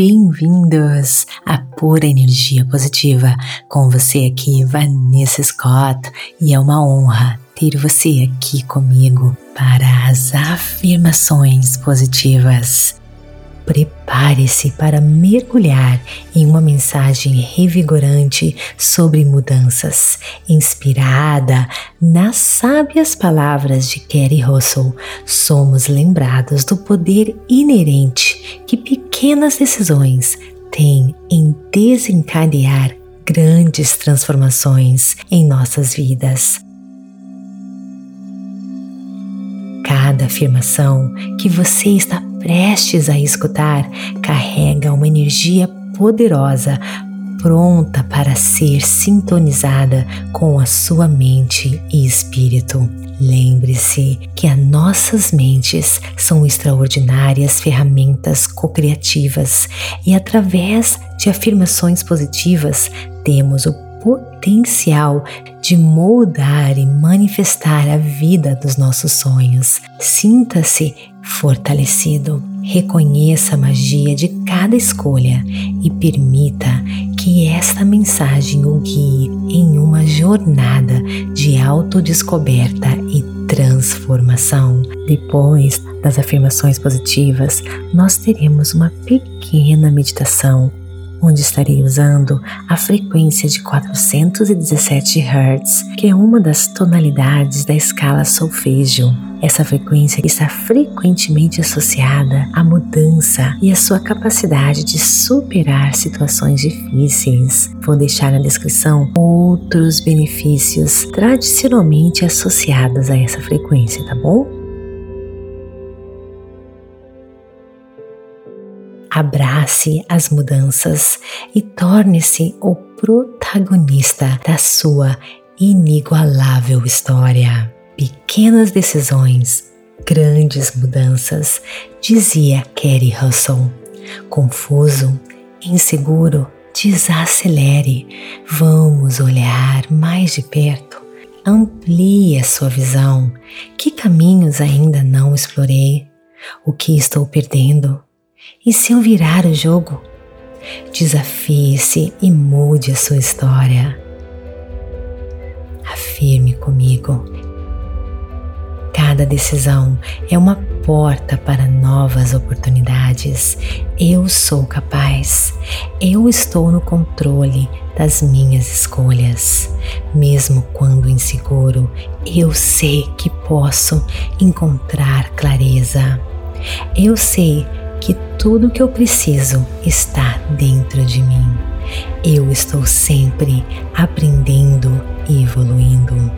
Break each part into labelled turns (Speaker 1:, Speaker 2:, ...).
Speaker 1: bem-vindos à Pura Energia Positiva. Com você aqui, Vanessa Scott, e é uma honra ter você aqui comigo para as afirmações positivas. Prepare-se para mergulhar em uma mensagem revigorante sobre mudanças, inspirada nas sábias palavras de Kerry Russell. Somos lembrados do poder inerente que pequenas decisões têm em desencadear grandes transformações em nossas vidas. Cada afirmação que você está prestes a escutar carrega uma energia poderosa pronta para ser sintonizada com a sua mente e espírito. Lembre-se que as nossas mentes são extraordinárias ferramentas co-criativas e através de afirmações positivas temos o potencial de moldar e manifestar a vida dos nossos sonhos. Sinta-se fortalecido. Reconheça a magia de cada escolha e permita que esta mensagem o guie em uma jornada de autodescoberta e transformação. Depois das afirmações positivas, nós teremos uma pequena meditação onde estarei usando a frequência de 417 Hz, que é uma das tonalidades da escala solfejo. Essa frequência está frequentemente associada à mudança e à sua capacidade de superar situações difíceis. Vou deixar na descrição outros benefícios tradicionalmente associados a essa frequência, tá bom? Abrace as mudanças e torne-se o protagonista da sua inigualável história. Pequenas decisões, grandes mudanças, dizia Kerry Russell. Confuso, inseguro, desacelere. Vamos olhar mais de perto. Amplie a sua visão. Que caminhos ainda não explorei? O que estou perdendo? E se eu virar o jogo? Desafie-se e mude a sua história. Afirme comigo. Cada decisão é uma porta para novas oportunidades. Eu sou capaz. Eu estou no controle das minhas escolhas. Mesmo quando inseguro, eu sei que posso encontrar clareza. Eu sei que tudo que eu preciso está dentro de mim. Eu estou sempre aprendendo e evoluindo.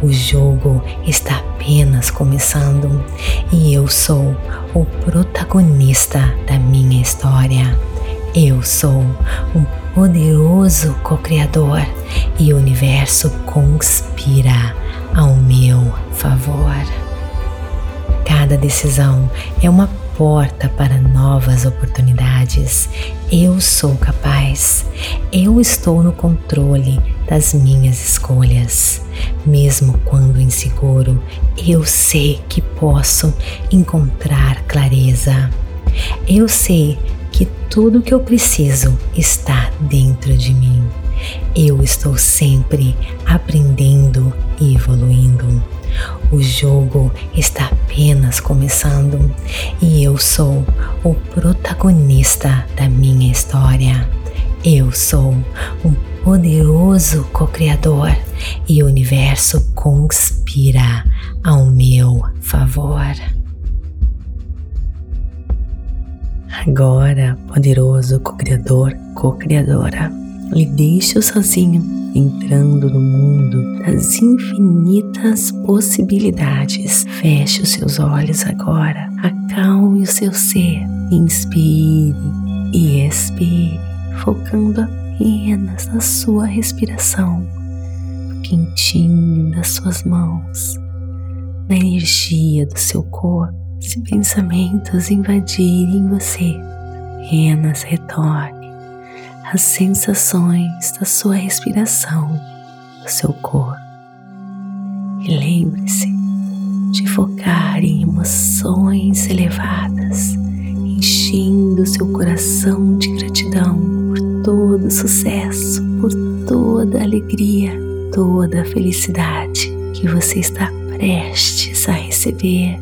Speaker 1: O jogo está apenas começando e eu sou o protagonista da minha história. Eu sou um poderoso co-criador e o universo conspira ao meu favor. Cada decisão é uma porta para novas oportunidades. Eu sou capaz. Eu estou no controle das minhas escolhas. Mesmo quando inseguro, eu sei que posso encontrar clareza. Eu sei que tudo que eu preciso está dentro de mim. Eu estou sempre aprendendo e evoluindo. O jogo está apenas começando e eu sou o protagonista da minha história. Eu sou um poderoso co-criador e o universo conspira ao meu favor. Agora, poderoso co-criador, co-criadora, lhe deixo sozinho entrando no mundo das infinitas possibilidades. Feche os seus olhos agora, acalme o seu ser, inspire e expire, focando apenas na sua respiração, no quentinho das suas mãos, na energia do seu corpo. Se pensamentos invadirem você, apenas retorne as sensações da sua respiração, do seu corpo. E lembre-se de focar em emoções elevadas, enchendo seu coração de gratidão por todo o sucesso, por toda alegria, toda felicidade que você está prestes a receber,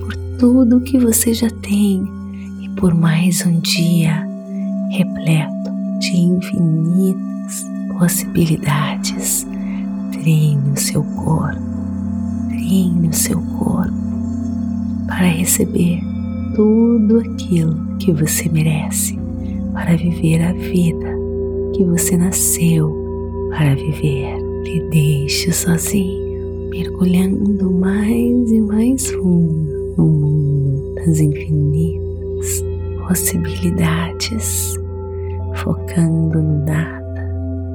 Speaker 1: por tudo que você já tem e por mais um dia repleto de infinitas possibilidades. Treine o seu corpo, treine o seu corpo para receber tudo aquilo que você merece, para viver a vida que você nasceu para viver. Te deixe sozinho, mergulhando mais e mais fundo no mundo das infinitas possibilidades, focando no nada,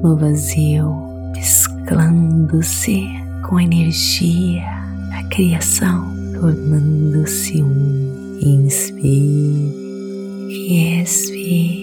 Speaker 1: no vazio, mesclando-se com a energia da criação, tornando-se um. Inspire e expire.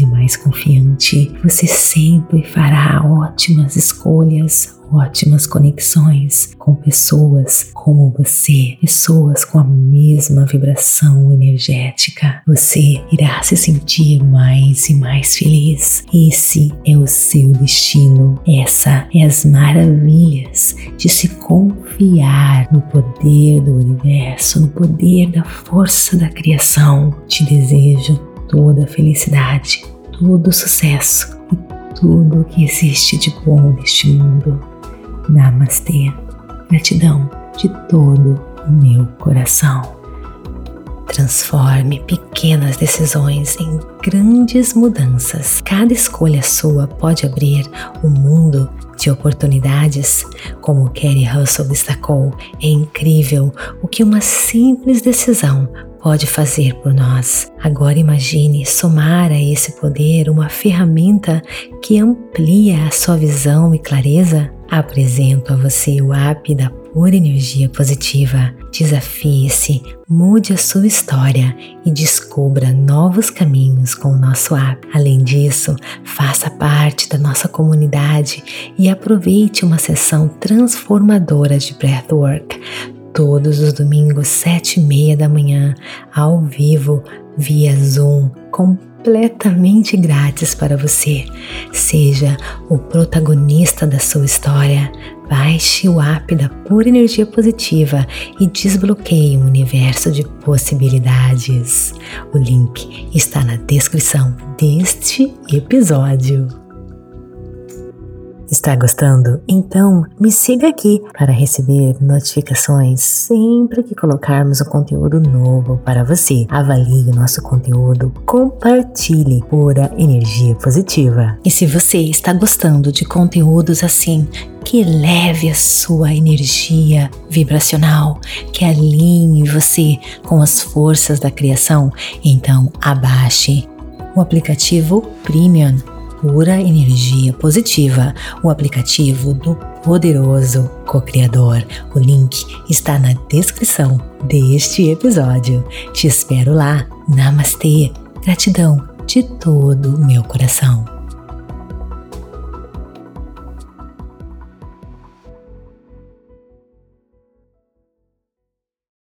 Speaker 1: e mais confiante, você sempre fará ótimas escolhas, ótimas conexões com pessoas como você, pessoas com a mesma vibração energética. Você irá se sentir mais e mais feliz. Esse é o seu destino. Essa é as maravilhas de se confiar no poder do universo, no poder da força da criação. Te desejo toda felicidade, todo sucesso e tudo o que existe de bom neste mundo. Namastê. Gratidão de todo o meu coração. Transforme pequenas decisões em grandes mudanças. Cada escolha sua pode abrir um mundo de oportunidades. Como Kerry Russell destacou, é incrível o que uma simples decisão pode fazer por nós. Agora imagine somar a esse poder uma ferramenta que amplia a sua visão e clareza. Apresento a você o app da Pura Energia Positiva. Desafie-se, mude a sua história e descubra novos caminhos com o nosso app. Além disso, faça parte da nossa comunidade e aproveite uma sessão transformadora de Breathwork todos os domingos, sete e meia da manhã, ao vivo, via Zoom, completamente grátis para você. Seja o protagonista da sua história. Baixe o app da Pura Energia Positiva e desbloqueie um universo de possibilidades. O link está na descrição deste episódio. Está gostando? Então me siga aqui para receber notificações sempre que colocarmos um conteúdo novo para você. Avalie o nosso conteúdo, compartilhe pura energia positiva. E se você está gostando de conteúdos assim, que leve a sua energia vibracional, que alinhe você com as forças da criação, então abaixe o aplicativo Premium Pura Energia Positiva, o aplicativo do poderoso co-criador. O link está na descrição deste episódio. Te espero lá. Namastê. Gratidão de todo o meu coração.